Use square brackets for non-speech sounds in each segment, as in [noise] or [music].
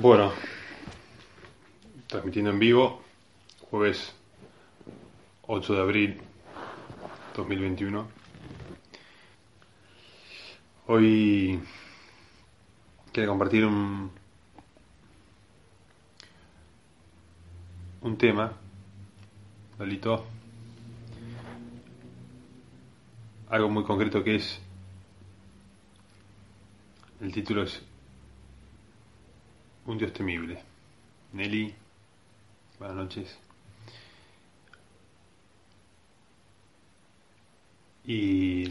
Bueno, transmitiendo en vivo, jueves 8 de abril 2021. Hoy quiero compartir un, tema, Lolito, algo muy concreto que es, el título es Un Dios temible. Nelly, buenas noches. Y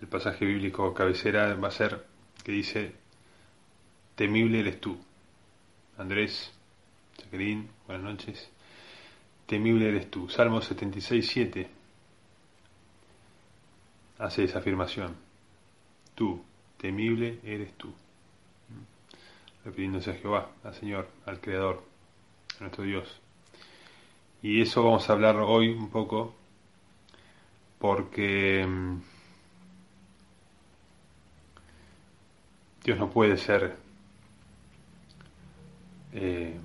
el pasaje bíblico cabecera va a ser que dice, temible eres tú. Andrés, Jacqueline, buenas noches. Temible eres tú. Salmo 76, 7 hace esa afirmación. Tú, temible eres tú. Refiriéndose a Jehová, al Señor, al Creador, a nuestro Dios. Y eso vamos a hablar hoy un poco porque mm, Dios no puede ser eh,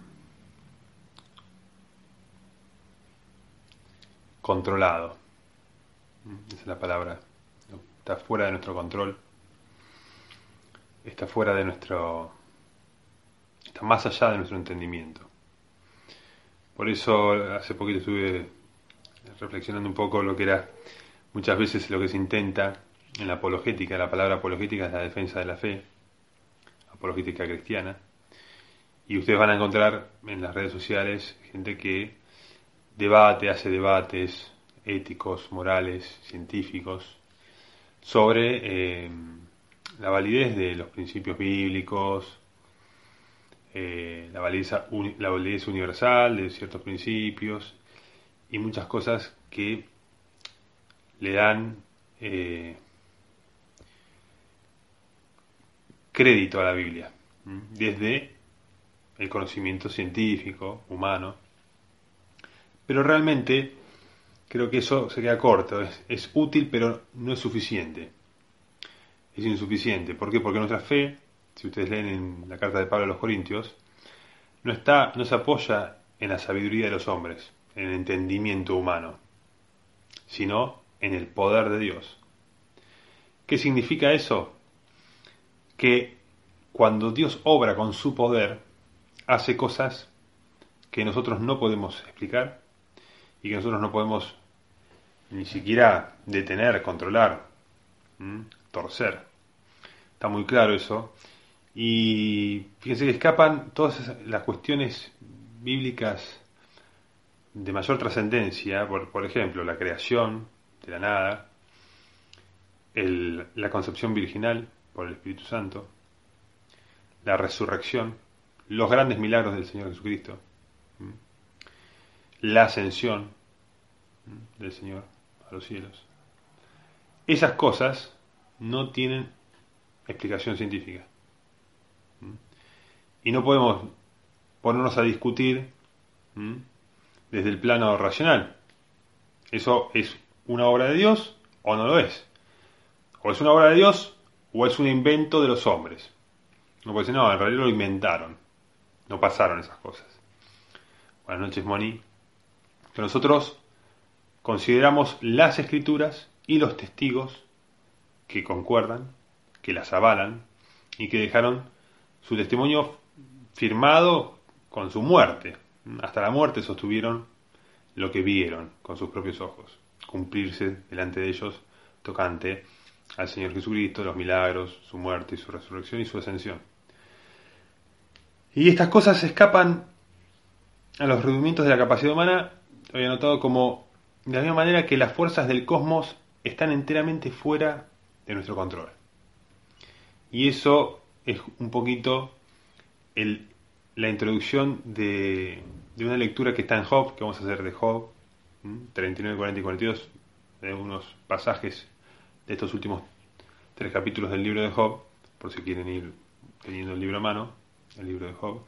controlado. Esa es la palabra. Está fuera de nuestro control. Está fuera de nuestro... Está más allá de nuestro entendimiento. Por eso hace poquito estuve reflexionando un poco lo que era muchas veces lo que se intenta en la apologética. La palabra apologética es la defensa de la fe, apologética cristiana. Y ustedes van a encontrar en las redes sociales gente que debate, hace debates éticos, morales, científicos, sobre eh, la validez de los principios bíblicos, eh, la, validez, universal de ciertos principios y muchas cosas que le dan eh, crédito a la Biblia, desde el conocimiento científico, humano, pero realmente creo que eso se queda corto, es, útil pero no es suficiente. Es insuficiente. ¿Por qué? Porque nuestra fe, si ustedes leen en la carta de Pablo a los Corintios, no, está, no se apoya en la sabiduría de los hombres, en el entendimiento humano, sino en el poder de Dios. ¿Qué significa eso? Que cuando Dios obra con su poder, hace cosas que nosotros no podemos explicar y que nosotros no podemos ni siquiera detener, controlar, torcer. Está muy claro eso. Y fíjense que escapan todas las cuestiones bíblicas de mayor trascendencia, por, por, ejemplo, la creación de la nada, la concepción virginal por el Espíritu Santo, la resurrección, los grandes milagros del Señor Jesucristo, la ascensión del Señor a los cielos. Esas cosas no tienen explicación científica. Y no podemos ponernos a discutir desde el plano racional. Eso es una obra de Dios o no lo es. O es una obra de Dios o es un invento de los hombres. No puede decir, no, en realidad lo inventaron. No pasaron esas cosas. Buenas noches, Moni. Que nosotros consideramos las escrituras y los testigos que concuerdan, que las avalan y que dejaron su testimonio firmado con su muerte. Hasta la muerte sostuvieron lo que vieron con sus propios ojos, cumplirse delante de ellos tocante al Señor Jesucristo, los milagros, su muerte y su resurrección y su ascensión. Y estas cosas escapan a los rudimentos de la capacidad humana, había notado como de la misma manera que las fuerzas del cosmos están enteramente fuera de nuestro control. Y eso es un poquito la introducción de, una lectura que está en Job, que vamos a hacer de Job, 39, 40 y 42, de unos pasajes de estos últimos tres capítulos del libro de Job, por si quieren ir teniendo el libro a mano, el libro de Job.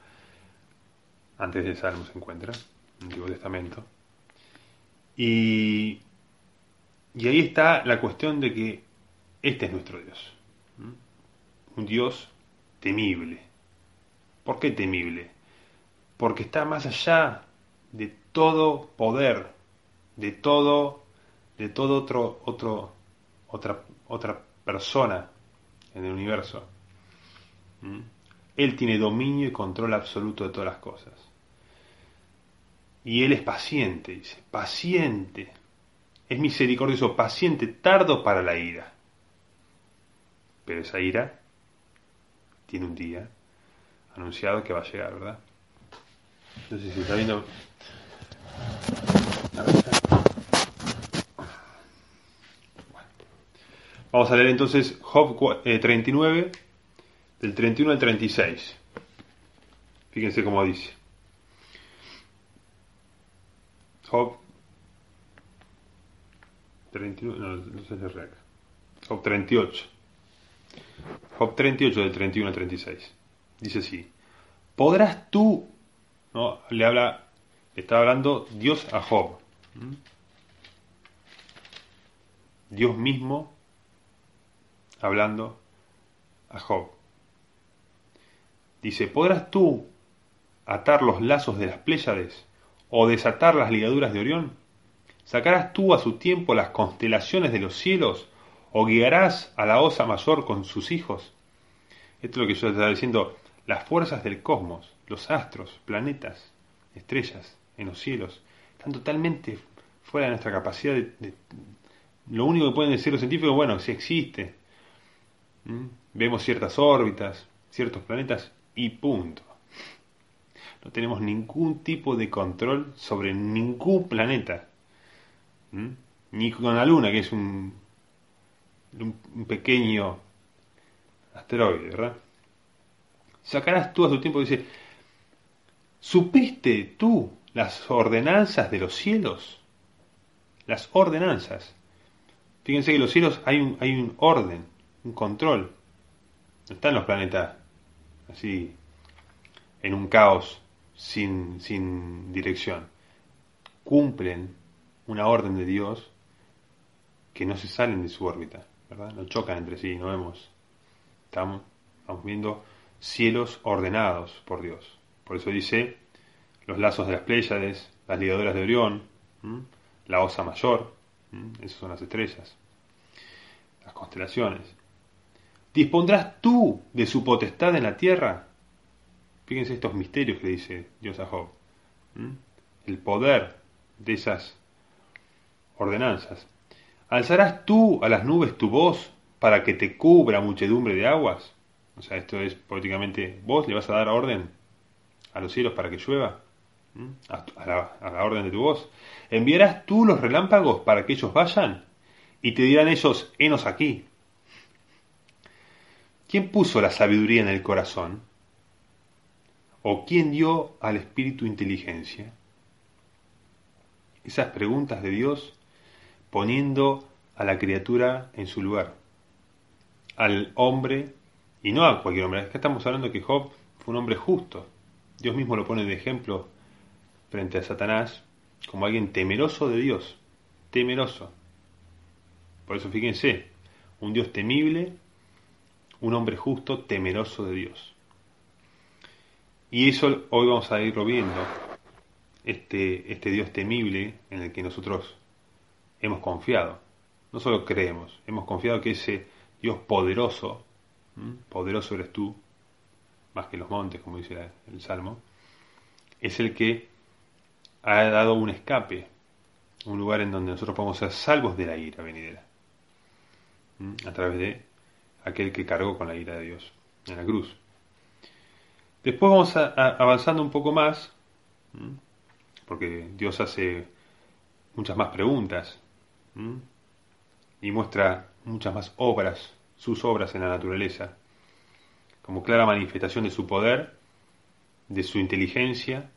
Antes de Salmo se encuentra, el Antiguo Testamento. Y, ahí está la cuestión de que este es nuestro Dios. Un Dios temible, ¿Por qué temible? Porque está más allá de todo poder, de todo, de todo otro, otro, otra, otra persona en el universo. ¿Mm? Él tiene dominio y control absoluto de todas las cosas. Y Él es paciente, dice, paciente. Es misericordioso, paciente, tardo para la ira. Pero esa ira tiene un día anunciado que va a llegar, ¿verdad? No sé si está viendo. Vamos a leer entonces Job 39, eh, del 31 al 36. Fíjense cómo dice. Job 39, no, no sé si acá. Job 38. Job 38 del 31 al 36. Dice así. ¿Podrás tú, no, le habla, está hablando Dios a Job. Dios mismo hablando a Job. Dice, ¿podrás tú atar los lazos de las Pléyades o desatar las ligaduras de Orión? ¿Sacarás tú a su tiempo las constelaciones de los cielos o guiarás a la osa mayor con sus hijos? Esto es lo que yo estaba diciendo, las fuerzas del cosmos, los astros, planetas, estrellas en los cielos, están totalmente fuera de nuestra capacidad de... lo único que pueden decir los científicos, bueno, si existe, vemos ciertas órbitas, ciertos planetas y punto. No tenemos ningún tipo de control sobre ningún planeta. Ni con la Luna, que es un, un pequeño asteroide, ¿verdad? Sacarás tú a su tiempo, dice, ¿supiste tú las ordenanzas de los cielos? Las ordenanzas. Fíjense que los cielos hay un, hay un orden, un control. No están los planetas así en un caos sin, sin dirección. Cumplen una orden de Dios que no se salen de su órbita, ¿verdad? No chocan entre sí, no vemos. Estamos, estamos viendo cielos ordenados por Dios. Por eso dice los lazos de las Pléyades, las ligaduras de Orión, la Osa Mayor, esas son las estrellas, las constelaciones. ¿Dispondrás tú de su potestad en la tierra? Fíjense estos misterios que dice Dios a Job. El poder de esas ordenanzas. ¿Alzarás tú a las nubes tu voz para que te cubra muchedumbre de aguas? O sea, esto es políticamente, vos le vas a dar orden a los cielos para que llueva, a, la, a la orden de tu voz. ¿Enviarás tú los relámpagos para que ellos vayan? Y te dirán ellos, henos aquí. ¿Quién puso la sabiduría en el corazón? ¿O quién dio al espíritu inteligencia? Esas preguntas de Dios poniendo a la criatura en su lugar, al hombre, y no a cualquier hombre, que estamos hablando que Job fue un hombre justo. Dios mismo lo pone de ejemplo frente a Satanás como alguien temeroso de Dios, temeroso. Por eso fíjense, un Dios temible un hombre justo, temeroso de Dios. Y eso hoy vamos a irlo viendo, este, este Dios temible en el que nosotros hemos confiado. No solo creemos, hemos confiado que ese Dios poderoso, poderoso eres tú, más que los montes, como dice el Salmo, es el que ha dado un escape, un lugar en donde nosotros podemos ser salvos de la ira venidera, a través de aquel que cargó con la ira de Dios en la cruz. Después vamos avanzando un poco más, porque Dios hace muchas más preguntas y muestra muchas más obras, sus obras en la naturaleza, como clara manifestación de su poder, de su inteligencia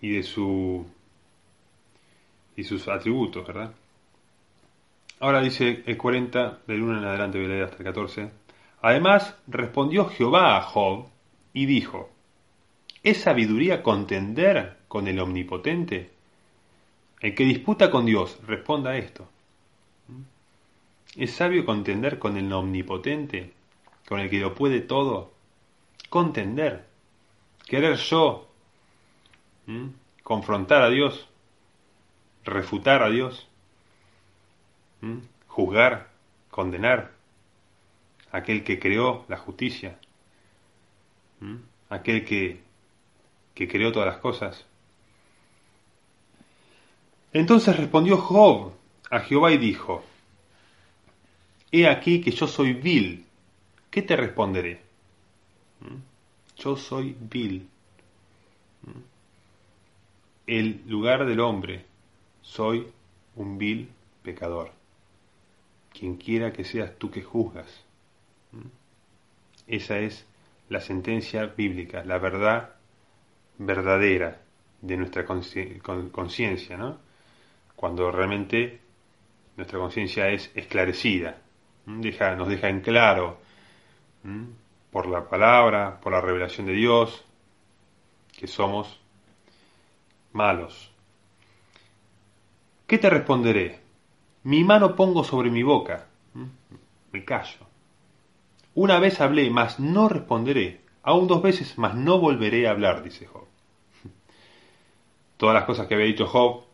y de su y sus atributos, ¿verdad? Ahora dice el 40, del 1 en adelante voy a leer hasta el 14. Además respondió Jehová a Job y dijo, ¿es sabiduría contender con el omnipotente? El que disputa con Dios, responda esto. ¿Es sabio contender con el omnipotente, con el que lo puede todo? contender, querer yo confrontar a Dios, refutar a Dios, juzgar, condenar, aquel que creó la justicia, aquel que, que creó todas las cosas. Entonces respondió Job a Jehová y dijo, He aquí que yo soy vil, ¿qué te responderé? Yo soy vil. El lugar del hombre, soy un vil pecador. Quien quiera que seas tú que juzgas. Esa es la sentencia bíblica, la verdad verdadera de nuestra conciencia, ¿no? Cuando realmente nuestra conciencia es esclarecida, nos deja en claro por la palabra, por la revelación de Dios, que somos malos. ¿Qué te responderé? Mi mano pongo sobre mi boca. Me callo. Una vez hablé, mas no responderé. Aún dos veces, mas no volveré a hablar, dice Job. [laughs] Todas las cosas que había dicho Job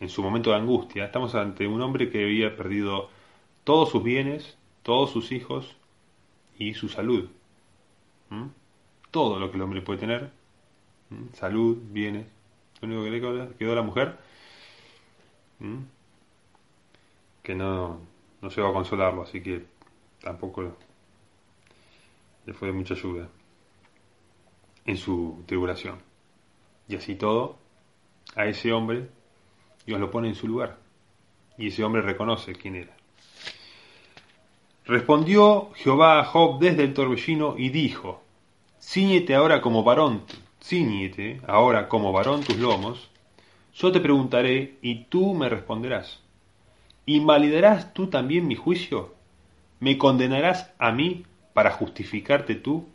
en su momento de angustia, estamos ante un hombre que había perdido todos sus bienes, todos sus hijos y su salud. Todo lo que el hombre puede tener, salud, bienes. Lo único que le quedó, a la mujer, que no, no se va a consolarlo, así que tampoco le fue de mucha ayuda en su tribulación. Y así todo, a ese hombre Dios lo pone en su lugar. Y ese hombre reconoce quién era. Respondió Jehová a Job desde el torbellino y dijo, Cíñete ahora como varón, ciñete ahora como varón tus lomos, yo te preguntaré y tú me responderás. ¿Invalidarás tú también mi juicio? ¿Me condenarás a mí para justificarte tú?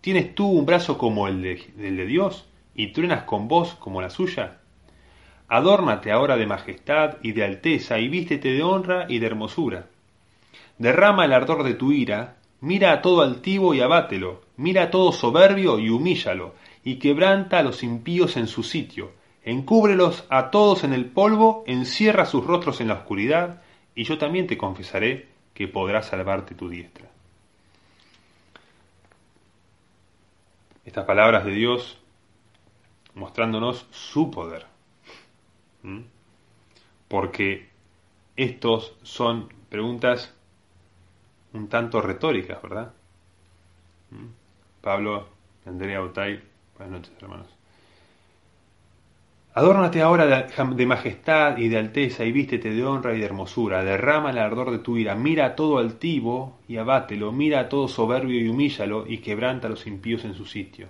¿Tienes tú un brazo como el de, el de Dios y truenas con voz como la suya? Adórnate ahora de majestad y de alteza, y vístete de honra y de hermosura. Derrama el ardor de tu ira, mira a todo altivo y abátelo, mira a todo soberbio y humíllalo, y quebranta a los impíos en su sitio, encúbrelos a todos en el polvo, encierra sus rostros en la oscuridad, y yo también te confesaré que podrás salvarte tu diestra. Estas palabras de Dios mostrándonos su poder. Porque estos son preguntas un tanto retóricas, ¿verdad? ¿Mm? Pablo, Andrea Otay, buenas noches hermanos. Adórnate ahora de, majestad y de alteza y vístete de honra y de hermosura. Derrama el ardor de tu ira. Mira a todo altivo y abátelo. Mira a todo soberbio y humíllalo y quebranta a los impíos en su sitio.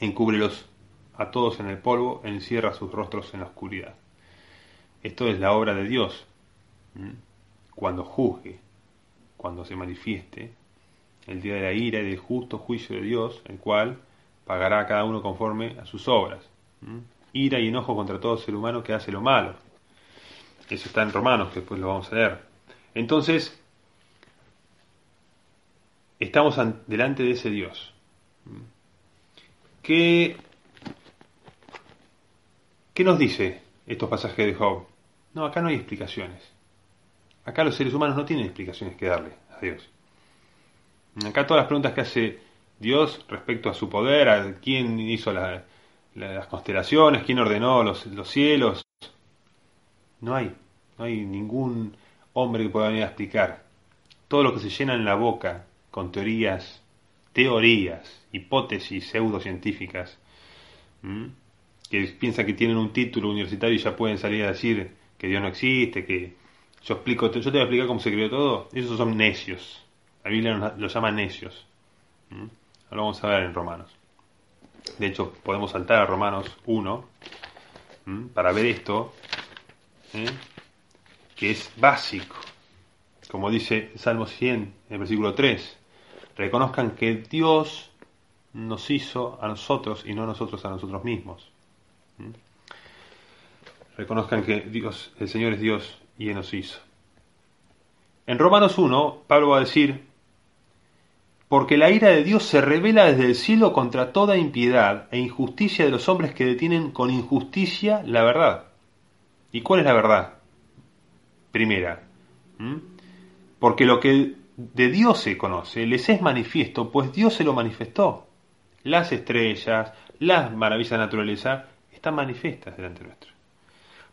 Encúbrelos a todos en el polvo, encierra sus rostros en la oscuridad. Esto es la obra de Dios. Cuando juzgue, cuando se manifieste, el día de la ira y del justo juicio de Dios, el cual pagará a cada uno conforme a sus obras. Ira y enojo contra todo ser humano que hace lo malo. Eso está en Romanos, que después lo vamos a leer. Entonces, estamos delante de ese Dios. ¿Qué ¿Qué nos dice estos pasajes de Job? No, acá no hay explicaciones. Acá los seres humanos no tienen explicaciones que darle a Dios. Acá todas las preguntas que hace Dios respecto a su poder, a quién hizo las constelaciones, quién ordenó los, los, cielos, no hay, no hay ningún hombre que pueda venir a explicar. Todo lo que se llena en la boca con teorías, teorías, hipótesis pseudocientíficas, que piensan que tienen un título universitario y ya pueden salir a decir que Dios no existe, que yo explico, yo te voy a explicar cómo se creó todo, esos son necios. La Biblia los llama necios. ¿Mm? Ahora vamos a ver en Romanos. De hecho, podemos saltar a Romanos 1 ¿Mm? para ver esto, ¿eh? que es básico. Como dice Salmo 100, en el versículo 3, reconozcan que Dios nos hizo a nosotros y no nosotros a nosotros mismos. Reconozcan que Dios, el Señor es Dios y nos hizo. En Romanos 1, Pablo va a decir porque la ira de Dios se revela desde el cielo contra toda impiedad e injusticia de los hombres que detienen con injusticia la verdad. ¿Y cuál es la verdad? Primera, porque lo que de Dios se conoce les es manifiesto, pues Dios se lo manifestó. Las estrellas, las maravillas de la naturaleza están manifiestas delante nuestro.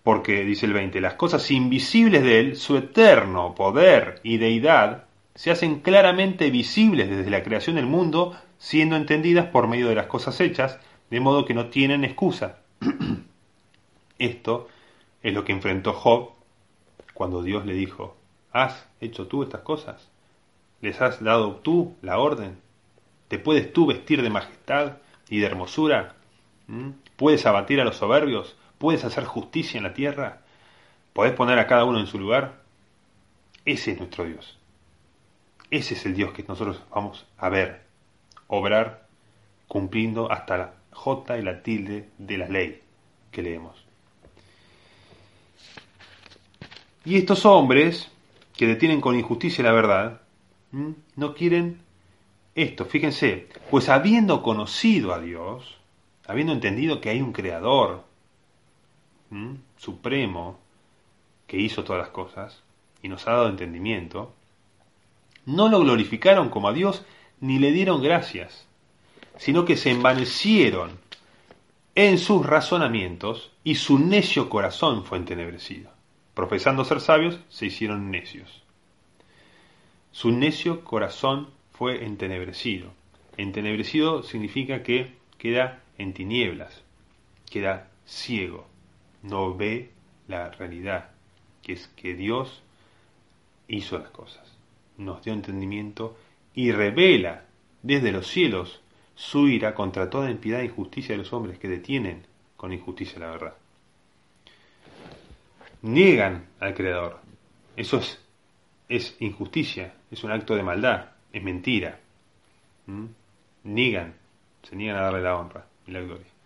Porque, dice el 20, las cosas invisibles de Él, su eterno poder y deidad, se hacen claramente visibles desde la creación del mundo, siendo entendidas por medio de las cosas hechas, de modo que no tienen excusa. [clears throat] Esto es lo que enfrentó Job cuando Dios le dijo, ¿has hecho tú estas cosas? ¿Les has dado tú la orden? ¿Te puedes tú vestir de majestad y de hermosura? ¿Mm? ¿Puedes abatir a los soberbios? ¿Puedes hacer justicia en la tierra? ¿Podés poner a cada uno en su lugar? Ese es nuestro Dios. Ese es el Dios que nosotros vamos a ver, obrar, cumpliendo hasta la J y la tilde de la ley que leemos. Y estos hombres que detienen con injusticia la verdad, no quieren esto, fíjense, pues habiendo conocido a Dios, habiendo entendido que hay un creador supremo que hizo todas las cosas y nos ha dado entendimiento, no lo glorificaron como a Dios ni le dieron gracias, sino que se envanecieron en sus razonamientos y su necio corazón fue entenebrecido. Profesando ser sabios, se hicieron necios. Su necio corazón fue entenebrecido. Entenebrecido significa que queda en tinieblas, queda ciego, no ve la realidad, que es que Dios hizo las cosas nos dio entendimiento y revela desde los cielos su ira contra toda impiedad e injusticia de los hombres que detienen con injusticia la verdad. Niegan al Creador. Eso es, es injusticia, es un acto de maldad, es mentira. ¿Mm? Niegan, se niegan a darle la honra y la gloria.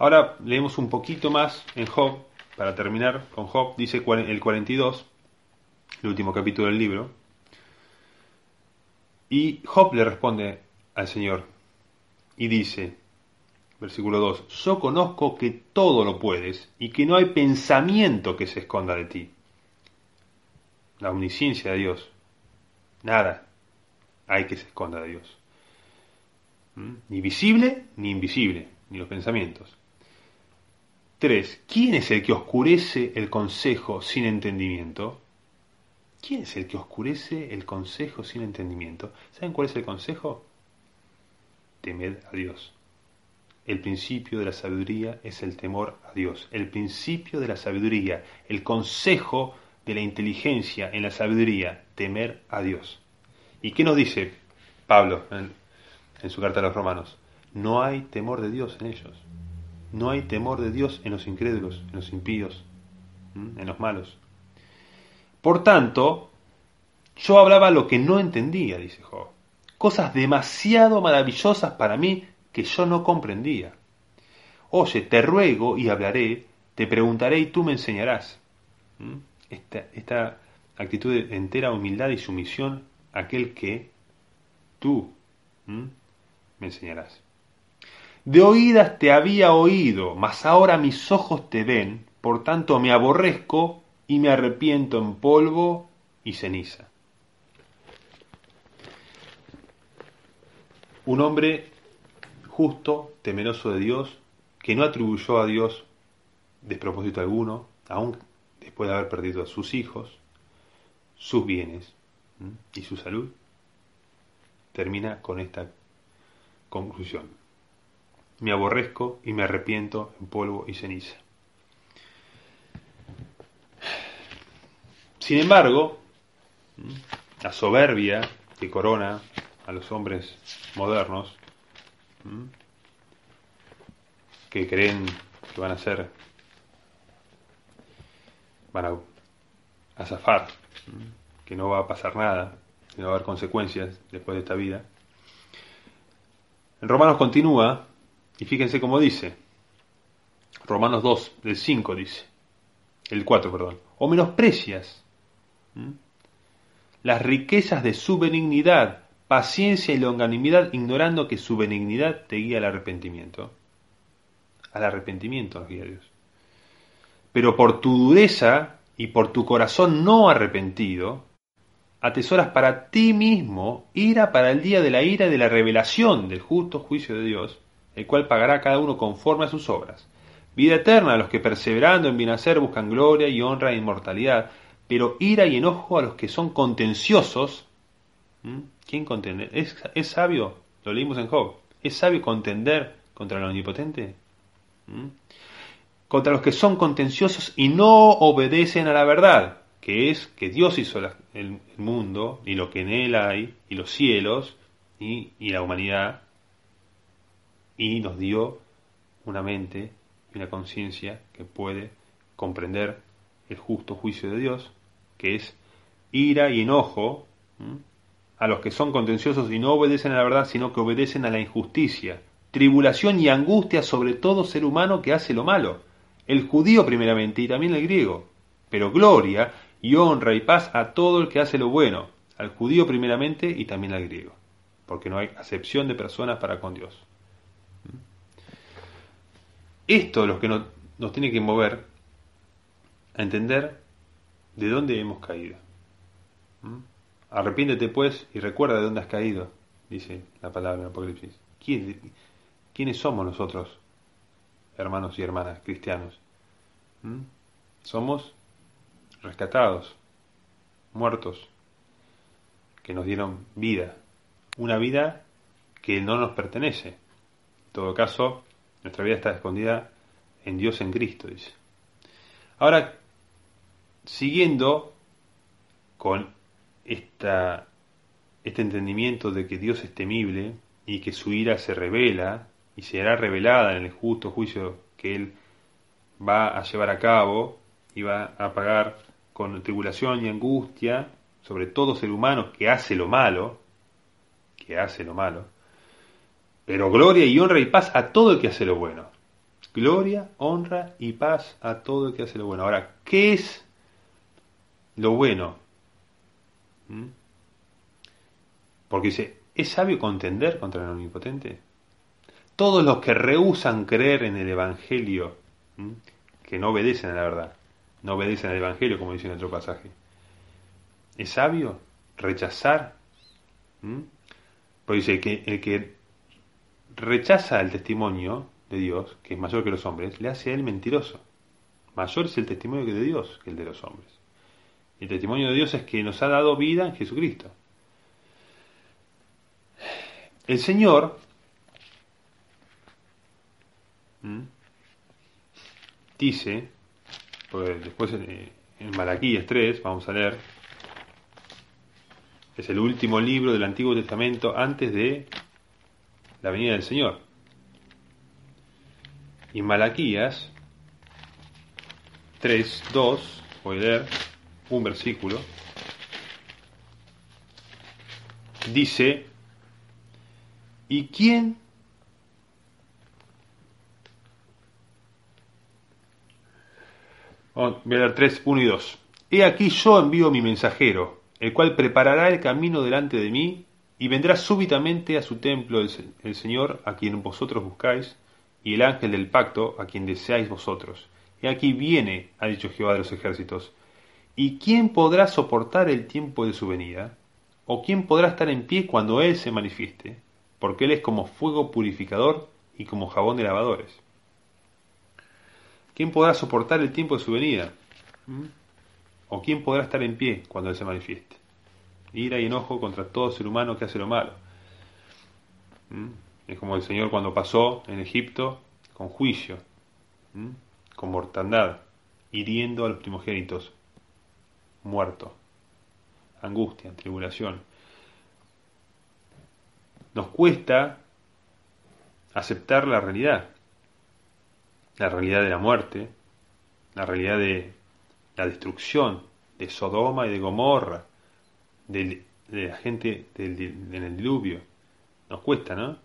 Ahora leemos un poquito más en Job, para terminar con Job, dice el 42, el último capítulo del libro, y Job le responde al Señor y dice, versículo 2, yo conozco que todo lo puedes y que no hay pensamiento que se esconda de ti. La omnisciencia de Dios. Nada hay que se esconda de Dios. ¿Mm? Ni visible ni invisible, ni los pensamientos. 3. ¿Quién es el que oscurece el consejo sin entendimiento? ¿Quién es el que oscurece el consejo sin entendimiento? ¿Saben cuál es el consejo? Temed a Dios. El principio de la sabiduría es el temor a Dios. El principio de la sabiduría, el consejo de la inteligencia en la sabiduría, temer a Dios. ¿Y qué nos dice Pablo en, su carta a los romanos? No hay temor de Dios en ellos. No hay temor de Dios en los incrédulos, en los impíos, en los malos. Por tanto, yo hablaba lo que no entendía, dice Job. Cosas demasiado maravillosas para mí que yo no comprendía. Oye, te ruego y hablaré, te preguntaré y tú me enseñarás. Esta, esta actitud de entera humildad y sumisión aquel que tú me enseñarás. De oídas te había oído, mas ahora mis ojos te ven, por tanto me aborrezco y me arrepiento en polvo y ceniza. Un hombre justo, temeroso de Dios, que no atribuyó a Dios despropósito alguno, aun después de haber perdido a sus hijos, sus bienes y su salud, termina con esta conclusión. Me aborrezco y me arrepiento en polvo y ceniza. Sin embargo, la soberbia que corona a los hombres modernos, que creen que van a ser, van a, zafar, que no va a pasar nada, que no va a haber consecuencias después de esta vida. En Romanos continúa, y fíjense cómo dice, Romanos 2, del 5 dice, el 4, perdón, o menosprecias las riquezas de su benignidad, paciencia y longanimidad, ignorando que su benignidad te guía al arrepentimiento. Al arrepentimiento nos guía Dios. Pero por tu dureza y por tu corazón no arrepentido, atesoras para ti mismo ira para el día de la ira y de la revelación del justo juicio de Dios, el cual pagará cada uno conforme a sus obras. Vida eterna a los que perseverando en bien hacer buscan gloria y honra e inmortalidad, pero ira y enojo a los que son contenciosos. ¿Quién contende? ¿Es, ¿Es, sabio? Lo leímos en Job. ¿Es sabio contender contra el omnipotente? Contra los que son contenciosos y no obedecen a la verdad, que es que Dios hizo el, el, mundo y lo que en él hay, y los cielos y, y la humanidad, y nos dio una mente y una conciencia que puede comprender el justo juicio de Dios, que es ira y enojo a los que son contenciosos y no obedecen a la verdad, sino que obedecen a la injusticia, tribulación y angustia sobre todo ser humano que hace lo malo, el judío primeramente y también el griego, pero gloria y honra y paz a todo el que hace lo bueno, al judío primeramente y también al griego, porque no hay acepción de personas para con Dios. Esto es lo que nos, tiene que mover a entender de dónde hemos caído. ¿Mm? Arrepiéntete pues y recuerda de dónde has caído, dice la palabra en Apocalipsis. ¿Quiénes somos nosotros, hermanos y hermanas cristianos? ¿Mm? Somos rescatados, muertos, que nos dieron vida, una vida que no nos pertenece. En todo caso, nuestra vida está escondida en Dios en Cristo, dice. Ahora, siguiendo con esta, este entendimiento de que Dios es temible y que su ira se revela y será revelada en el justo juicio que Él va a llevar a cabo y va a pagar con tribulación y angustia sobre todo ser humano que hace lo malo, que hace lo malo, pero gloria y honra y paz a todo el que hace lo bueno. Gloria, honra y paz a todo el que hace lo bueno. Ahora, ¿qué es lo bueno? ¿Mm? Porque dice, ¿es sabio contender contra el omnipotente? Todos los que rehusan creer en el Evangelio, que no obedecen a la verdad, no obedecen al Evangelio, como dice en otro pasaje. ¿Es sabio rechazar? Porque dice que el que rechaza el testimonio de Dios, que es mayor que los hombres, le hace a él mentiroso. Mayor es el testimonio de Dios que el de los hombres. El testimonio de Dios es que nos ha dado vida en Jesucristo. El Señor dice, pues después en Malaquías 3, vamos a leer, es el último libro del Antiguo Testamento antes de la venida del Señor. Y Malaquías 3, 2, voy a leer un versículo, dice, ¿y quién voy a leer 3, 1 y 2. He aquí yo envío mi mensajero, el cual preparará el camino delante de mí, y vendrá súbitamente a su templo el, Señor a quien vosotros buscáis, y el ángel del pacto a quien deseáis vosotros. Y aquí viene, ha dicho Jehová de los ejércitos. ¿Y quién podrá soportar el tiempo de su venida? ¿O quién podrá estar en pie cuando Él se manifieste? Porque Él es como fuego purificador y como jabón de lavadores. ¿Quién podrá soportar el tiempo de su venida? ¿Mm? ¿O quién podrá estar en pie cuando Él se manifieste? Ira y enojo contra todo ser humano que hace lo malo. ¿Mm? Es como el Señor cuando pasó en Egipto con juicio, ¿Mm? con mortandad, hiriendo a los primogénitos, muerto, angustia, tribulación. Nos cuesta aceptar la realidad, la realidad de la muerte, la realidad de la destrucción de Sodoma y de Gomorra, de, la gente del, en el diluvio. Nos cuesta, ¿no?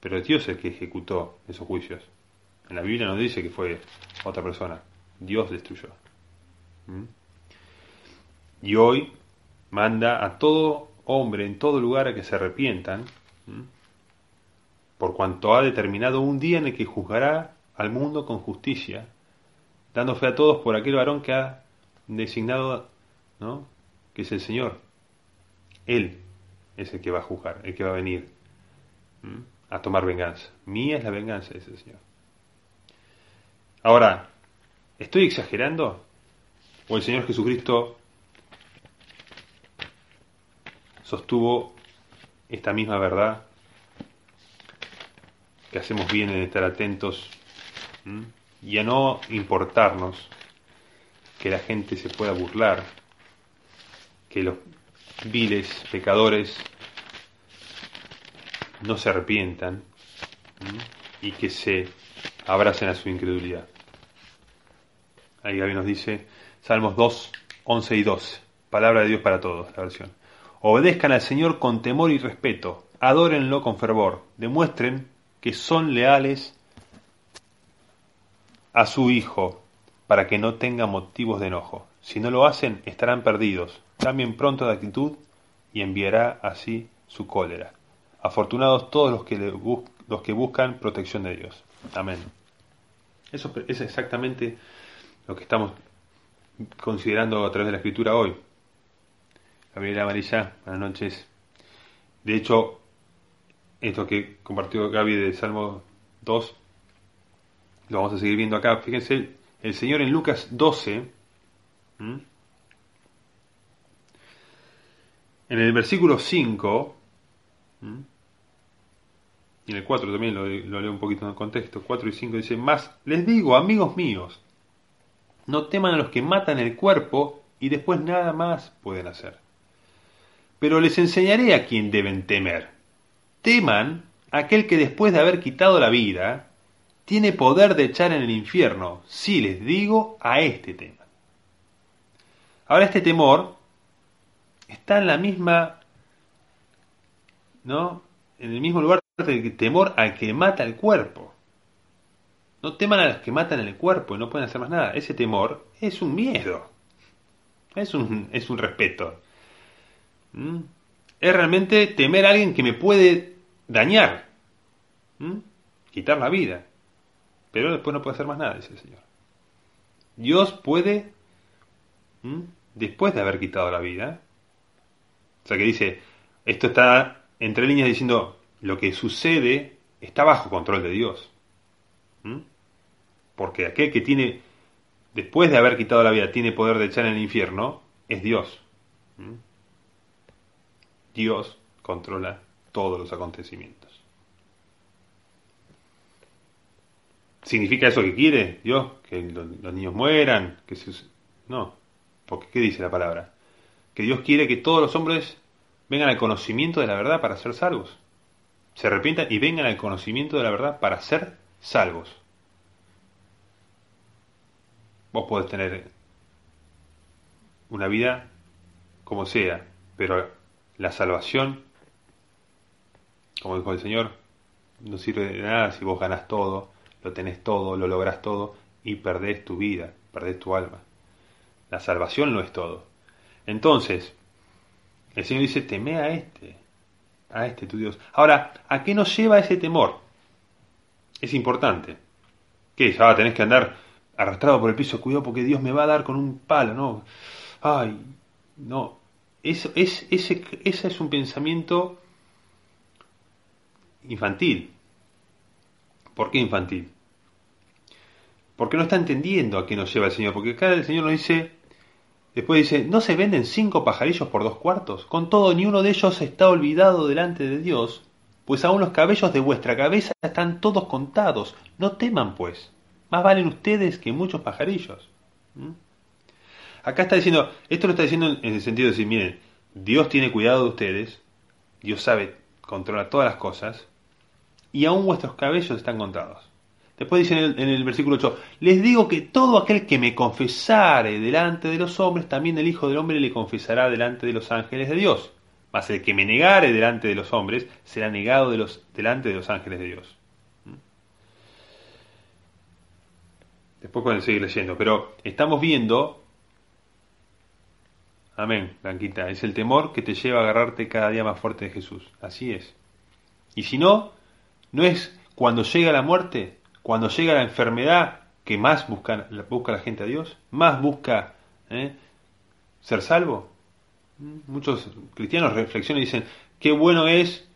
Pero Dios es el que ejecutó esos juicios. En la Biblia nos dice que fue otra persona. Dios destruyó. ¿Mm? Y hoy manda a todo hombre en todo lugar a que se arrepientan, por cuanto ha determinado un día en el que juzgará al mundo con justicia, dando fe a todos por aquel varón que ha designado, ¿no? que es el Señor. Él es el que va a juzgar, el que va a venir a tomar venganza. Mía es la venganza, dice el Señor. Ahora, ¿estoy exagerando? ¿O el Señor Jesucristo sostuvo esta misma verdad? Que hacemos bien en estar atentos y a no importarnos que la gente se pueda burlar, que los viles pecadores no se arrepientan y que se abracen a su incredulidad. Ahí Gaby nos dice, Salmos 2, 11 y 12, palabra de Dios para todos, la versión. Obedezcan al Señor con temor y respeto, adórenlo con fervor, demuestren que son leales a su Hijo, para que no tenga motivos de enojo. Si no lo hacen, estarán perdidos. Cambien pronto de actitud y enviará así su cólera. Afortunados todos los que, los que buscan protección de Dios. Amén. Eso es exactamente lo que estamos considerando a través de la escritura hoy. Gabriela Amarilla, buenas noches. De hecho, esto que compartió Gaby de Salmo 2, lo vamos a seguir viendo acá. Fíjense, el Señor en Lucas 12, en el versículo 5, y en el 4 también lo, leo un poquito en el contexto, 4 y 5 dice, más les digo, amigos míos, no teman a los que matan el cuerpo y después nada más pueden hacer. Pero les enseñaré a quién deben temer. Teman a aquel que después de haber quitado la vida, tiene poder de echar en el infierno, si les digo, a este tema. Ahora este temor está en la misma, ¿no? En el mismo lugar del temor al que mata el cuerpo. No teman a los que matan el cuerpo y no pueden hacer más nada. Ese temor es un miedo. Es un, es un respeto. ¿Mm? Es realmente temer a alguien que me puede dañar. ¿Mm? Quitar la vida pero después no puede hacer más nada, dice el Señor. Dios puede, después de haber quitado la vida, o sea que dice, esto está entre líneas diciendo, lo que sucede está bajo control de Dios. Porque aquel que tiene, después de haber quitado la vida, tiene poder de echar en el infierno, es Dios. Dios controla todos los acontecimientos. ¿Significa eso que quiere Dios? ¿Que los niños mueran? que No, porque ¿qué dice la palabra? Que Dios quiere que todos los hombres vengan al conocimiento de la verdad para ser salvos. Se arrepientan y vengan al conocimiento de la verdad para ser salvos. Vos podés tener una vida como sea, pero la salvación, como dijo el Señor, no sirve de nada si vos ganás todo lo tenés todo, lo lográs todo y perdés tu vida, perdés tu alma. La salvación no es todo. Entonces, el Señor dice, teme a este, a este tu Dios. Ahora, ¿a qué nos lleva ese temor? Es importante. ¿Qué? Ya tenés que andar arrastrado por el piso, cuidado porque Dios me va a dar con un palo, no. Ay, no. Eso, es, ese, ese es un pensamiento infantil. ¿Por qué infantil? Porque no está entendiendo a qué nos lleva el Señor. Porque acá el Señor nos dice, después dice, ¿no se venden cinco pajarillos por dos cuartos? Con todo, ni uno de ellos está olvidado delante de Dios, pues aún los cabellos de vuestra cabeza están todos contados. No teman, pues. Más valen ustedes que muchos pajarillos. ¿Mm? Acá está diciendo, esto lo está diciendo en el sentido de decir, miren, Dios tiene cuidado de ustedes, Dios sabe, controla todas las cosas, y aún vuestros cabellos están contados. Después dice en el, versículo 8, les digo que todo aquel que me confesare delante de los hombres, también el Hijo del Hombre le confesará delante de los ángeles de Dios. Mas el que me negare delante de los hombres, será negado de los, delante de los ángeles de Dios. ¿Mm? Después pueden seguir leyendo, pero estamos viendo Amén, Blanquita. Es el temor que te lleva a agarrarte cada día más fuerte de Jesús. Así es. Y si no, no es cuando llega la muerte, cuando llega la enfermedad, que más busca, la gente a Dios, más busca ¿eh? ser salvo. Muchos cristianos reflexionan y dicen, qué bueno es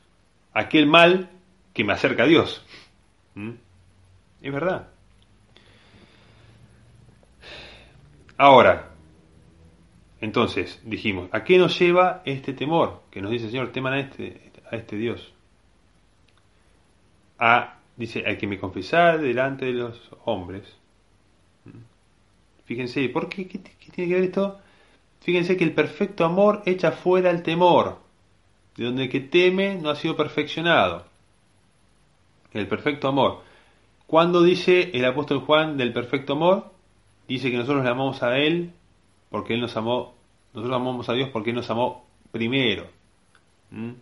aquel mal que me acerca a Dios. ¿Mm? Es verdad. Ahora, entonces, dijimos, ¿a qué nos lleva este temor? Que nos dice el Señor, teman a este, a este Dios. A, dice, hay que me confesar delante de los hombres. ¿Mm? Fíjense, ¿por qué? ¿Qué, tiene que ver esto? Fíjense que el perfecto amor echa fuera el temor, de donde el que teme no ha sido perfeccionado. El perfecto amor. ¿Cuándo dice el apóstol Juan del perfecto amor? Dice que nosotros le amamos a Él porque Él nos amó, nosotros amamos a Dios porque Él nos amó primero. ¿Mm?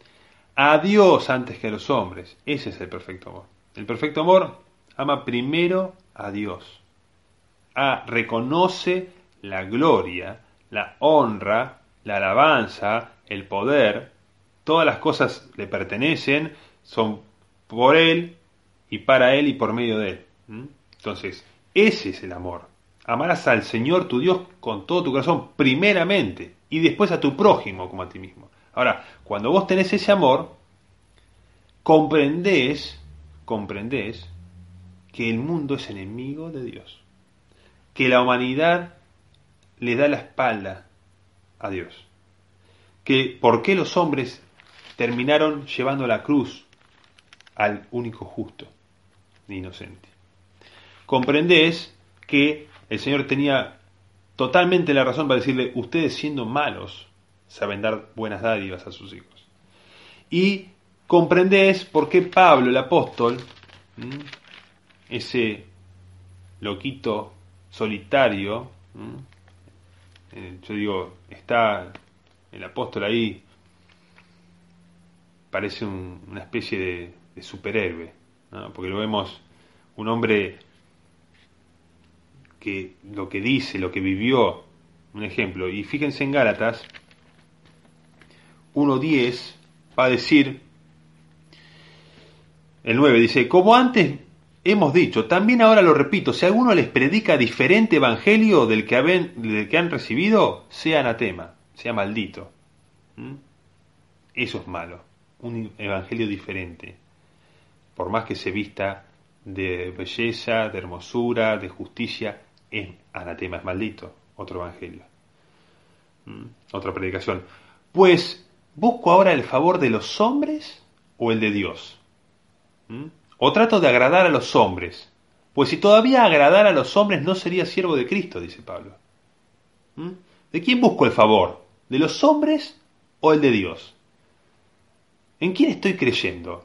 A Dios antes que a los hombres. Ese es el perfecto amor. El perfecto amor ama primero a Dios. A, reconoce la gloria la honra, la alabanza, el poder, todas las cosas le pertenecen, son por Él y para Él y por medio de Él. Entonces, ese es el amor. Amarás al Señor tu Dios con todo tu corazón, primeramente, y después a tu prójimo como a ti mismo. Ahora, cuando vos tenés ese amor, comprendés, comprendés que el mundo es enemigo de Dios, que la humanidad le da la espalda a Dios. Que por qué los hombres terminaron llevando la cruz al único justo e inocente. Comprendés que el Señor tenía totalmente la razón para decirle, ustedes siendo malos saben dar buenas dádivas a sus hijos. Y comprendés por qué Pablo, el apóstol, ese loquito solitario, eh, yo digo, está el apóstol ahí, parece una especie de, superhéroe, porque lo vemos un hombre que lo que dice, lo que vivió, un ejemplo, y fíjense en Gálatas 1.10 va a decir, el 9 dice, como antes Hemos dicho, también ahora lo repito, si alguno les predica diferente evangelio del que, del que han recibido, sea anatema, sea maldito. ¿Mm? Eso es malo, un evangelio diferente. Por más que se vista de belleza, de hermosura, de justicia, es anatema, es maldito. Otro evangelio. ¿Mm? Otra predicación. Pues, ¿busco ahora el favor de los hombres o el de Dios? ¿Mm? o trato de agradar a los hombres, pues si todavía agradara a los hombres no sería siervo de Cristo, dice Pablo. ¿Mm? ¿De quién busco el favor? ¿De los hombres o el de Dios? ¿En quién estoy creyendo?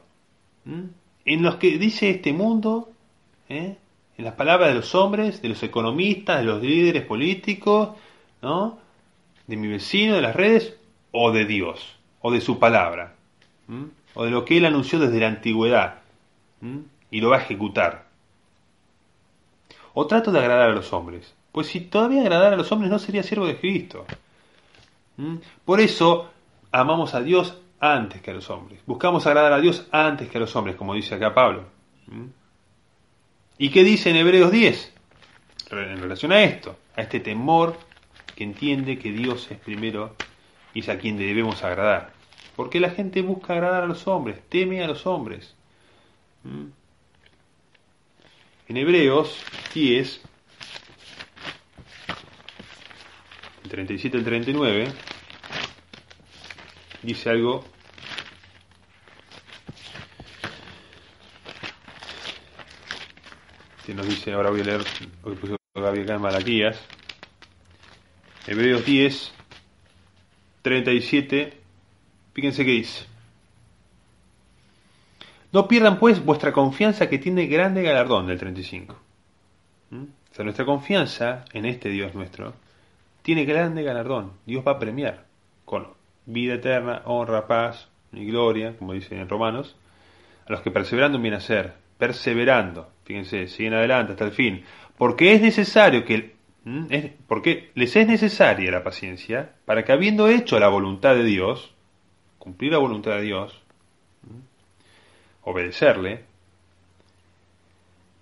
¿Mm? ¿En los que dice este mundo? ¿Eh? ¿En las palabras de los hombres, de los economistas, de los líderes políticos, ¿no? ¿De mi vecino, de las redes? ¿O de Dios? ¿O de su palabra? ¿O de lo que él anunció desde la antigüedad? Y lo va a ejecutar. O trato de agradar a los hombres. Pues si todavía agradar a los hombres no sería siervo de Cristo. Por eso amamos a Dios antes que a los hombres. Buscamos agradar a Dios antes que a los hombres, como dice acá Pablo. ¿Y qué dice en Hebreos 10? En relación a esto, a este temor que entiende que Dios es primero y es a quien debemos agradar. Porque la gente busca agradar a los hombres, teme a los hombres. En Hebreos 10, el 37 al 39, dice algo que nos dice, ahora voy a leer lo que puso Gabriel acá en Malaquías, Hebreos 10, 37, fíjense qué dice. No pierdan pues vuestra confianza que tiene grande galardón del 35. ¿Mm? O sea, nuestra confianza en este Dios nuestro tiene grande galardón. Dios va a premiar con vida eterna, honra, paz y gloria, como dice en Romanos, a los que perseverando en bien hacer, perseverando, fíjense, siguen adelante hasta el fin, porque es necesario que porque les es necesaria la paciencia para que habiendo hecho la voluntad de Dios, cumplir la voluntad de Dios, obedecerle,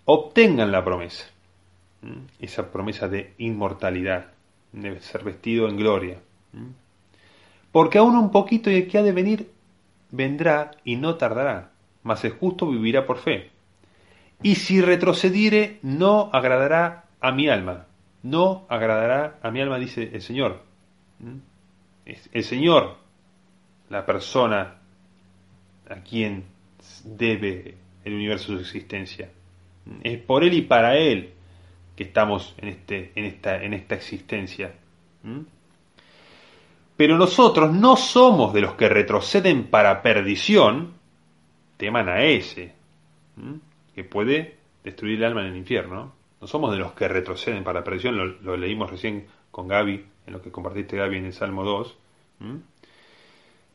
obtengan la promesa, esa promesa de inmortalidad, de ser vestido en gloria. Porque aún un poquito y que ha de venir, vendrá y no tardará, mas el justo vivirá por fe. Y si retrocediere, no agradará a mi alma. No agradará a mi alma, dice el Señor. El Señor, la persona a quien debe el universo su existencia. Es por Él y para Él que estamos en, este, en, esta, en esta existencia. Pero nosotros no somos de los que retroceden para perdición, teman a ese, que puede destruir el alma en el infierno. No somos de los que retroceden para perdición, lo, leímos recién con Gaby, en lo que compartiste Gaby en el Salmo 2.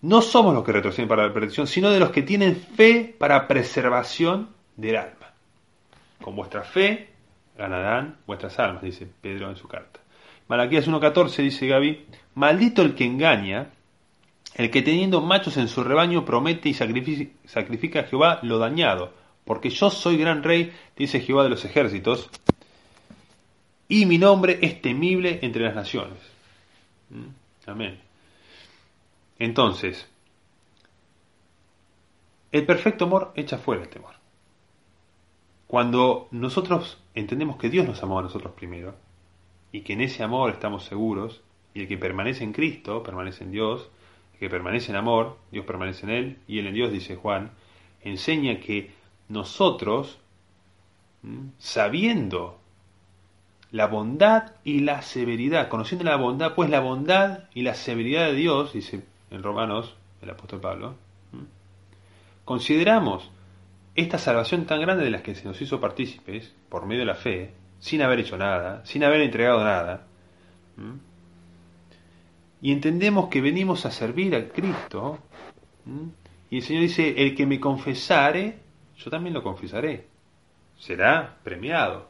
No somos los que retroceden para la perdición, sino de los que tienen fe para preservación del alma. Con vuestra fe ganarán vuestras almas, dice Pedro en su carta. Malaquías 1.14 dice Gaby, maldito el que engaña, el que teniendo machos en su rebaño promete y sacrifica a Jehová lo dañado, porque yo soy gran rey, dice Jehová de los ejércitos, y mi nombre es temible entre las naciones. ¿Mm? Amén. Entonces, el perfecto amor echa fuera el temor. Cuando nosotros entendemos que Dios nos amó a nosotros primero, y que en ese amor estamos seguros, y el que permanece en Cristo permanece en Dios, el que permanece en amor, Dios permanece en Él, y Él en Dios, dice Juan, enseña que nosotros, sabiendo la bondad y la severidad, conociendo la bondad, pues la bondad y la severidad de Dios, dice en Romanos el apóstol Pablo, consideramos esta salvación tan grande de la que se nos hizo partícipes por medio de la fe, sin haber hecho nada, sin haber entregado nada, y entendemos que venimos a servir a Cristo, y el Señor dice, el que me confesare, yo también lo confesaré. Será premiado.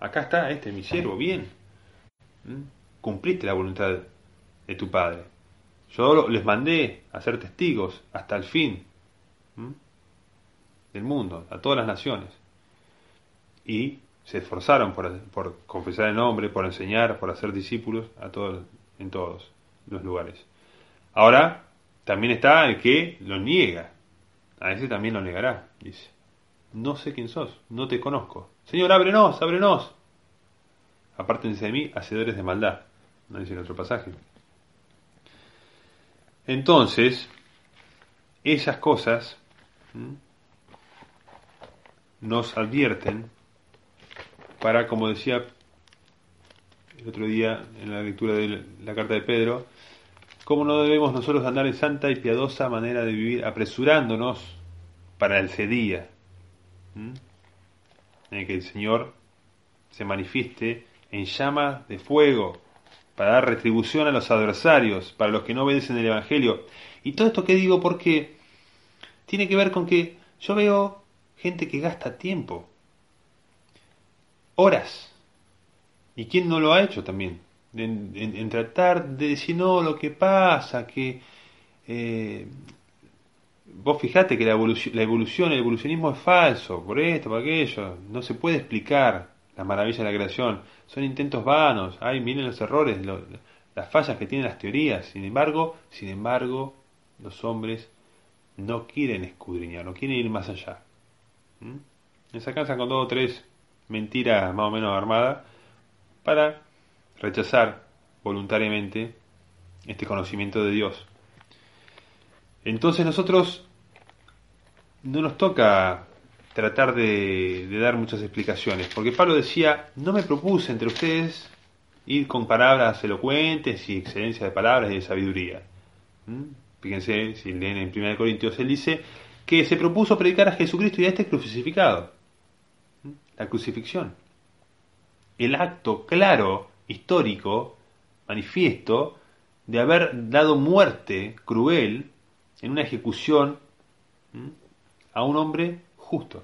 Acá está este, mi siervo, bien. Cumpliste la voluntad de tu Padre. Yo les mandé a ser testigos hasta el fin del mundo, a todas las naciones. Y se esforzaron por, confesar el nombre, por enseñar, por hacer discípulos a todos, en todos los lugares. Ahora, también está el que lo niega, a ese también lo negará, dice. No sé quién sos, no te conozco. Señor, ábrenos, ábrenos. Apártense de mí, hacedores de maldad. No dice en otro pasaje. Entonces, esas cosas nos advierten para, como decía el otro día en la lectura de la carta de Pedro, ¿Cómo no debemos nosotros andar en santa y piadosa manera de vivir, apresurándonos para ese día? En el que el Señor se manifieste en llama de fuego para dar retribución a los adversarios, para los que no obedecen el Evangelio. Y todo esto que digo porque tiene que ver con que yo veo gente que gasta tiempo, horas. ¿Y quién no lo ha hecho también? en, tratar de decir, no, lo que pasa, que eh, vos fijate que la evolución, la evolución, el evolucionismo es falso, por esto, por aquello, no se puede explicar la maravilla de la creación, son intentos vanos, ay, miren los errores, las fallas que tienen las teorías, sin embargo, sin embargo, los hombres no quieren escudriñar, no quieren ir más allá. ¿Mm? Se alcanzan con dos o tres mentiras más o menos armadas para rechazar voluntariamente este conocimiento de Dios. Entonces nosotros no nos toca tratar de, dar muchas explicaciones, porque Pablo decía, no me propuse entre ustedes ir con palabras elocuentes y excelencia de palabras y de sabiduría. ¿Mm? Fíjense, si leen en 1 Corintios, él dice que se propuso predicar a Jesucristo y a este crucificado. ¿Mm? La crucifixión. El acto claro histórico, manifiesto, de haber dado muerte cruel en una ejecución a un hombre justo.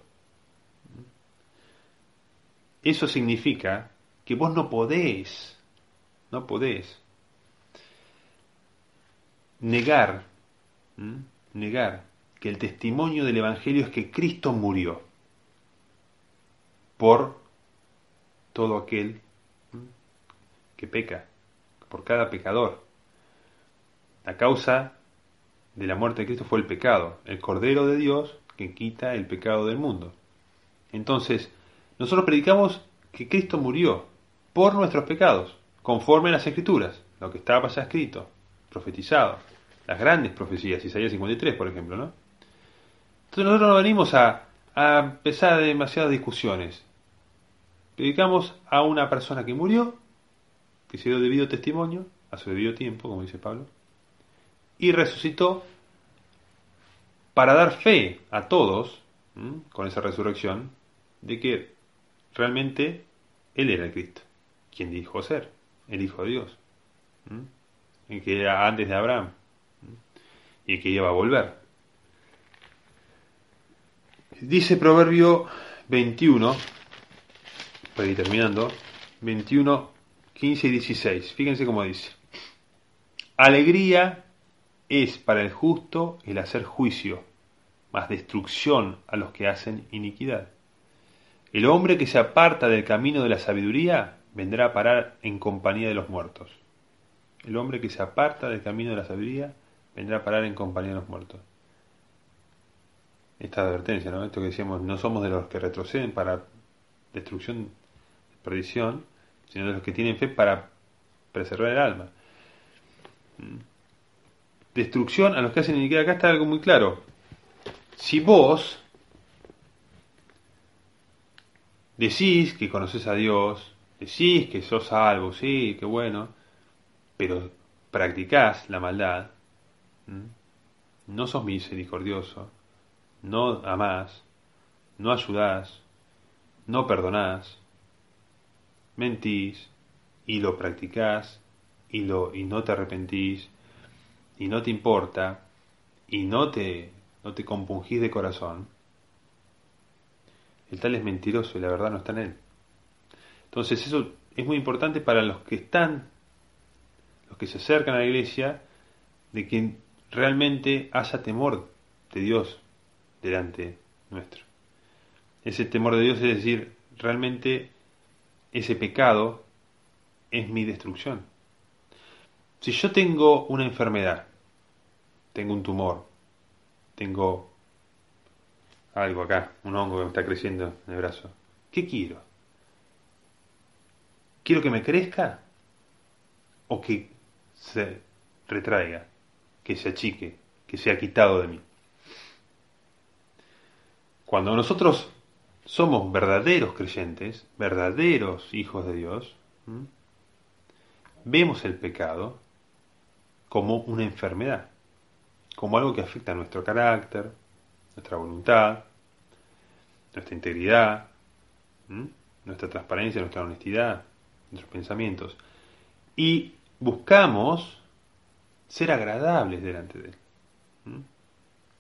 Eso significa que vos no podés, no podés negar, negar que el testimonio del Evangelio es que Cristo murió por todo aquel que peca, por cada pecador. La causa de la muerte de Cristo fue el pecado, el Cordero de Dios que quita el pecado del mundo. Entonces, nosotros predicamos que Cristo murió por nuestros pecados, conforme a las Escrituras, lo que estaba ya escrito, profetizado, las grandes profecías, Isaías 53, por ejemplo, ¿no? Entonces nosotros no venimos a, a empezar demasiadas discusiones. Predicamos a una persona que murió, que se dio debido testimonio, a su debido tiempo, como dice Pablo, y resucitó para dar fe a todos, con esa resurrección, de que realmente Él era el Cristo, quien dijo ser, el Hijo de Dios, el que era antes de Abraham, y que iba a volver. Dice Proverbio 21, para ir terminando, 21, 15 y 16. Fíjense cómo dice. Alegría es para el justo el hacer juicio, más destrucción a los que hacen iniquidad. El hombre que se aparta del camino de la sabiduría vendrá a parar en compañía de los muertos. El hombre que se aparta del camino de la sabiduría vendrá a parar en compañía de los muertos. Esta advertencia, ¿no? Esto que decíamos, no somos de los que retroceden para destrucción, perdición, sino de los que tienen fe para preservar el alma. ¿Mm? Destrucción a los que hacen iniquidad. Acá está algo muy claro. Si vos decís que conoces a Dios, decís que sos salvo, sí, qué bueno, pero practicás la maldad, no sos misericordioso, no amás, no ayudás, no perdonás, mentís y lo practicás y, lo, y no te arrepentís y no te importa y no te, no te compungís de corazón, el tal es mentiroso y la verdad no está en él. Entonces eso es muy importante para los que están, los que se acercan a la iglesia, de que realmente haya temor de Dios delante nuestro. Ese temor de Dios es decir, realmente ese pecado es mi destrucción. Si yo tengo una enfermedad, tengo un tumor, tengo algo acá, un hongo que me está creciendo en el brazo, ¿qué quiero? ¿Quiero que me crezca o que se retraiga? que se achique, que sea quitado de mí. Cuando nosotros somos verdaderos creyentes, verdaderos hijos de Dios, vemos el pecado como una enfermedad, como algo que afecta a nuestro carácter, nuestra voluntad, nuestra integridad, nuestra transparencia, nuestra honestidad, nuestros pensamientos. Y buscamos ser agradables delante de Él.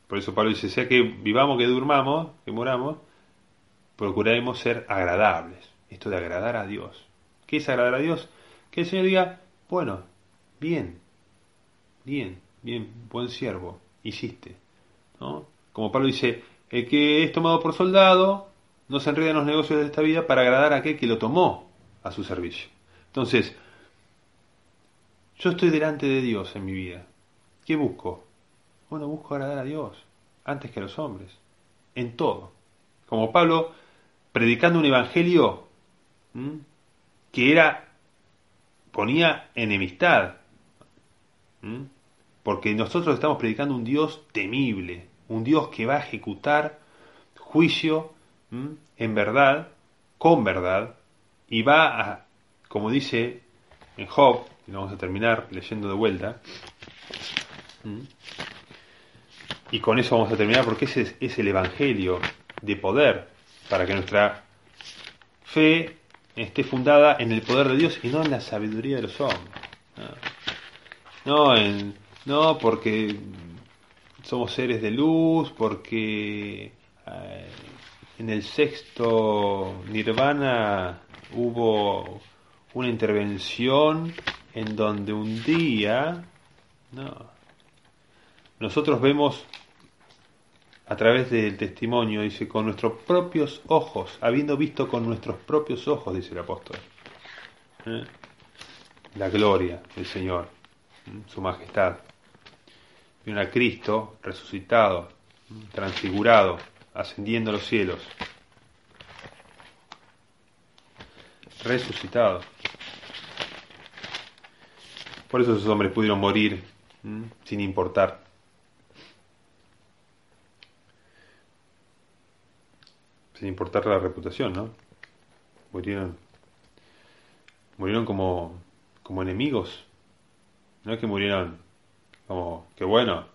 Por eso Pablo dice, sea que vivamos, que durmamos, que moramos, procuraremos ser agradables. Esto de agradar a Dios. ¿Qué es agradar a Dios? Que el Señor diga, bueno, bien, bien, bien, buen siervo, hiciste. ¿no? Como Pablo dice, el que es tomado por soldado no se enreda en los negocios de esta vida para agradar a aquel que lo tomó a su servicio. Entonces, yo estoy delante de Dios en mi vida. ¿Qué busco? Bueno, busco agradar a Dios antes que a los hombres, en todo. Como Pablo predicando un evangelio que era ponía enemistad, porque nosotros estamos predicando un Dios temible, un Dios que va a ejecutar juicio en verdad, con verdad, y va a, como dice en Job, y lo vamos a terminar leyendo de vuelta. Y con eso vamos a terminar porque ese es el Evangelio de poder para que nuestra fe esté fundada en el poder de Dios y no en la sabiduría de los hombres. No, en, no porque somos seres de luz, porque eh, en el sexto nirvana hubo una intervención en donde un día, no, nosotros vemos a través del testimonio, dice, con nuestros propios ojos, habiendo visto con nuestros propios ojos, dice el apóstol, ¿eh? la gloria del Señor, su majestad. Vieron a Cristo resucitado, transfigurado, ascendiendo a los cielos, resucitado. Por eso esos hombres pudieron morir sin importar. Sin importar la reputación, ¿no? Murieron, murieron como, como enemigos. No es que murieron como, que bueno,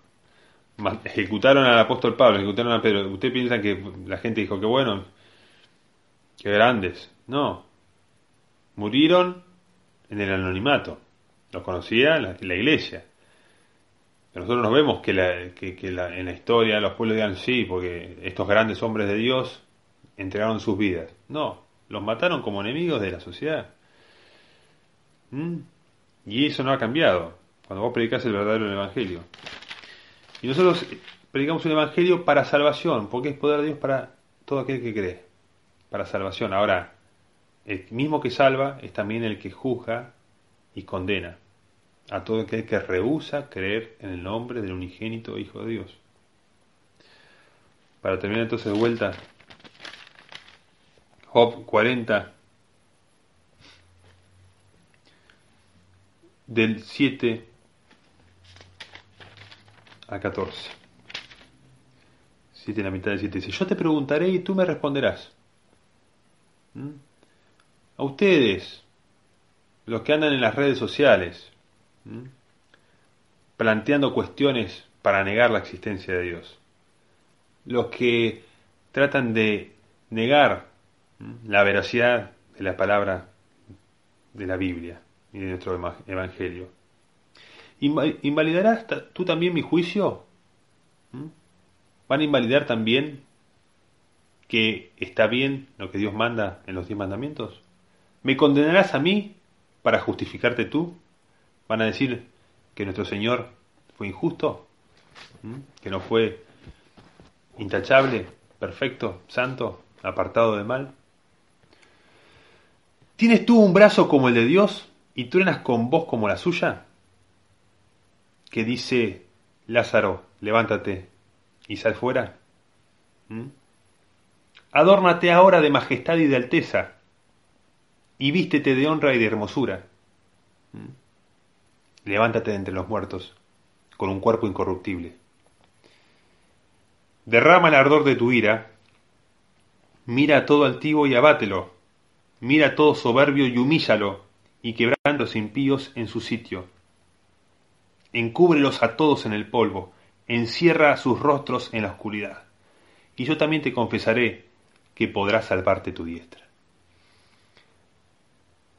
ejecutaron al apóstol Pablo, ejecutaron a Pedro. ¿Usted piensa que la gente dijo que bueno, que grandes? No. Murieron en el anonimato. Los conocía la, iglesia. Pero nosotros nos vemos que, la, que, en la historia los pueblos digan sí, porque estos grandes hombres de Dios entregaron sus vidas. No, los mataron como enemigos de la sociedad. ¿Mm? Y eso no ha cambiado cuando vos predicás el verdadero Evangelio. Y nosotros predicamos un Evangelio para salvación, porque es poder de Dios para todo aquel que cree, para salvación. Ahora, el mismo que salva es también el que juzga y condena a todo aquel que rehúsa creer en el nombre del unigénito Hijo de Dios. Para terminar entonces de vuelta, Job 40, del 7 a 14. 7 en la mitad del 7 dice, yo te preguntaré y tú me responderás. ¿Mm? A ustedes, los que andan en las redes sociales, ¿Mm? planteando cuestiones para negar la existencia de Dios. Los que tratan de negar ¿Mm? la veracidad de la palabra de la Biblia y de nuestro Evangelio. ¿Invalidarás tú también mi juicio? ¿Van a invalidar también que está bien lo que Dios manda en los diez mandamientos? ¿Me condenarás a mí para justificarte tú? ¿Van a decir que nuestro Señor fue injusto? ¿Que no fue intachable, perfecto, santo, apartado de mal? ¿Tienes tú un brazo como el de Dios y truenas con voz como la suya? Que dice, Lázaro, levántate y sal fuera? ¿Mm? Adórnate ahora de majestad y de alteza, y vístete de honra y de hermosura. ¿Mm? Levántate de entre los muertos, con un cuerpo incorruptible. Derrama el ardor de tu ira, mira a todo altivo y abátelo, mira a todo soberbio y humíllalo, y quebrando los impíos en su sitio encúbrelos a todos en el polvo, encierra sus rostros en la oscuridad. Y yo también te confesaré que podrás salvarte tu diestra.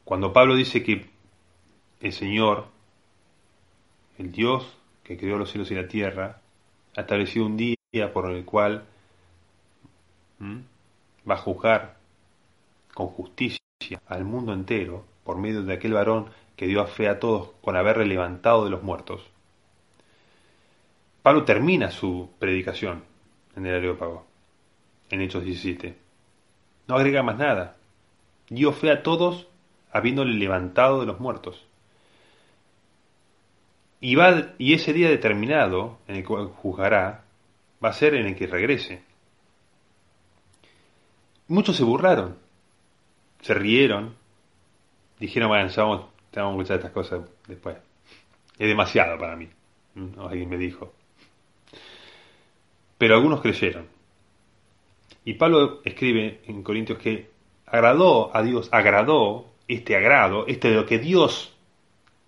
Cuando Pablo dice que el Señor, el Dios que creó los cielos y la tierra, ha establecido un día por el cual va a juzgar con justicia al mundo entero por medio de aquel varón que dio a fe a todos con haberle levantado de los muertos. Pablo termina su predicación en el Areópago, en Hechos 17. No agrega más nada. Dio fe a todos habiéndole levantado de los muertos. Y, va, y ese día determinado en el cual juzgará va a ser en el que regrese. Muchos se burlaron, se rieron, dijeron, bueno, ya vamos, tenemos que escuchar estas cosas después. Es demasiado para mí. Alguien me dijo. Pero algunos creyeron. Y Pablo escribe en Corintios que agradó a Dios, agradó este agrado, este de lo que Dios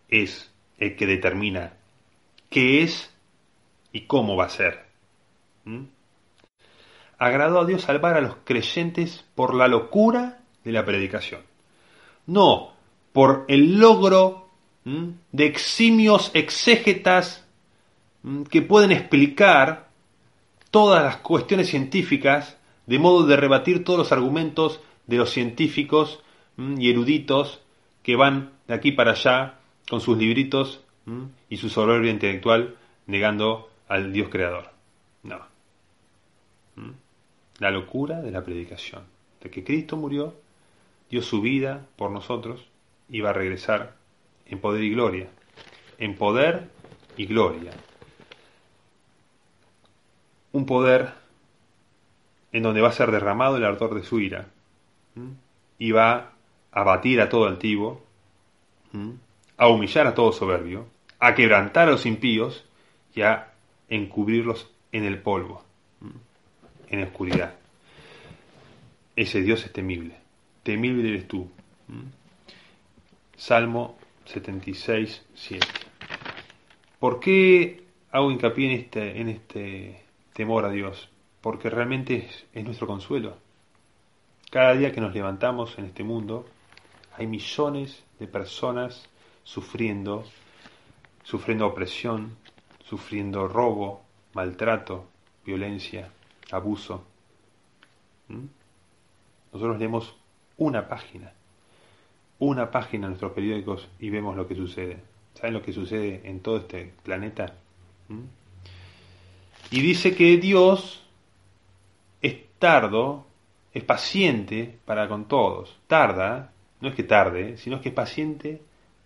es el que determina qué es y cómo va a ser. Agradó a Dios salvar a los creyentes por la locura de la predicación. No por el logro de eximios exégetas que pueden explicar todas las cuestiones científicas de modo de rebatir todos los argumentos de los científicos y eruditos que van de aquí para allá con sus libritos y su soberbia intelectual negando al Dios creador. No. La locura de la predicación, de que Cristo murió, dio su vida por nosotros va a regresar en poder y gloria. En poder y gloria. Un poder en donde va a ser derramado el ardor de su ira y va a batir a todo altivo, a humillar a todo soberbio, a quebrantar a los impíos y a encubrirlos en el polvo, en la oscuridad. Ese Dios es temible, temible eres tú. Salmo 76, 7. ¿Por qué hago hincapié en este, en este temor a Dios? Porque realmente es nuestro consuelo. Cada día que nos levantamos en este mundo, hay millones de personas sufriendo, sufriendo opresión, sufriendo robo, maltrato, violencia, abuso. ¿Mm? Nosotros leemos una página, una página en nuestros periódicos y vemos lo que sucede. ¿Saben lo que sucede en todo este planeta? ¿Mm? Y dice que Dios es tardo es paciente para con todos. Tarda, no es que tarde, sino que es paciente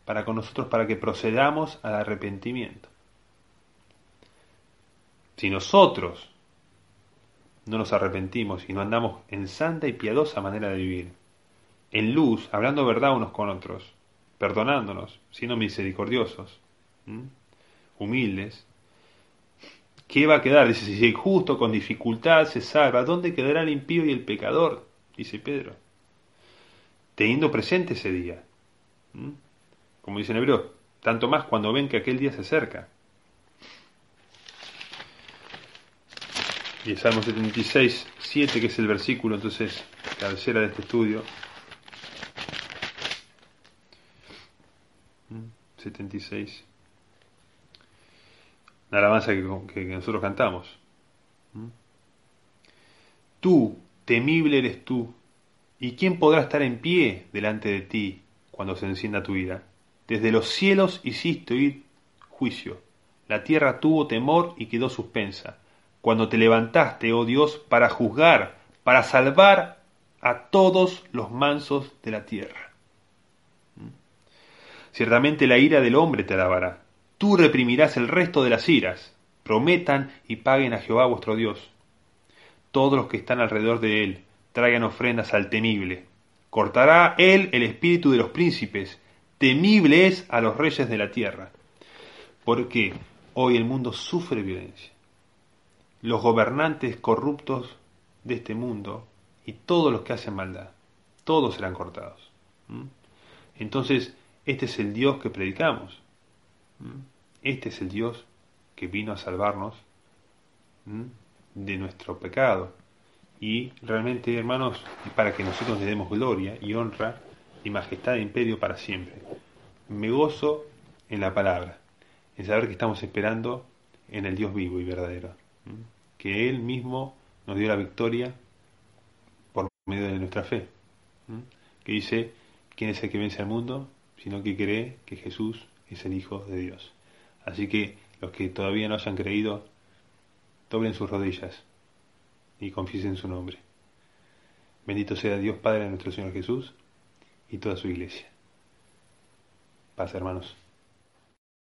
para con nosotros para que procedamos al arrepentimiento. Si nosotros no nos arrepentimos y no andamos en santa y piadosa manera de vivir, en luz, hablando verdad unos con otros, perdonándonos, siendo misericordiosos, humildes, ¿Qué va a quedar? Dice, si el justo con dificultad se salva, ¿dónde quedará el impío y el pecador? Dice Pedro. Teniendo presente ese día. Como dice en hebreo, tanto más cuando ven que aquel día se acerca. Y el Salmo 76, 7, que es el versículo, entonces, cabecera de este estudio. 76. ¿Mm? la alabanza que, nosotros cantamos. ¿Mm? Tú, temible eres tú, ¿y quién podrá estar en pie delante de ti cuando se encienda tu ira? Desde los cielos hiciste oír juicio, la tierra tuvo temor y quedó suspensa, cuando te levantaste, oh Dios, para juzgar, para salvar a todos los mansos de la tierra. Ciertamente la ira del hombre te alabará, Tú reprimirás el resto de las iras. Prometan y paguen a Jehová vuestro Dios. Todos los que están alrededor de él traigan ofrendas al temible. Cortará él el espíritu de los príncipes. Temible es a los reyes de la tierra. Porque hoy el mundo sufre violencia. Los gobernantes corruptos de este mundo y todos los que hacen maldad, todos serán cortados. ¿Mm? Entonces, este es el Dios que predicamos. Este es el Dios que vino a salvarnos de nuestro pecado. Y realmente, hermanos, para que nosotros le demos gloria y honra y majestad e imperio para siempre. Me gozo en la palabra, en saber que estamos esperando en el Dios vivo y verdadero. Que Él mismo nos dio la victoria por medio de nuestra fe. Que dice, ¿quién es el que vence al mundo? Sino que cree que Jesús es el Hijo de Dios. Así que los que todavía no hayan creído, doblen sus rodillas y confiesen su nombre. Bendito sea Dios Padre de nuestro Señor Jesús y toda su iglesia. Paz, hermanos.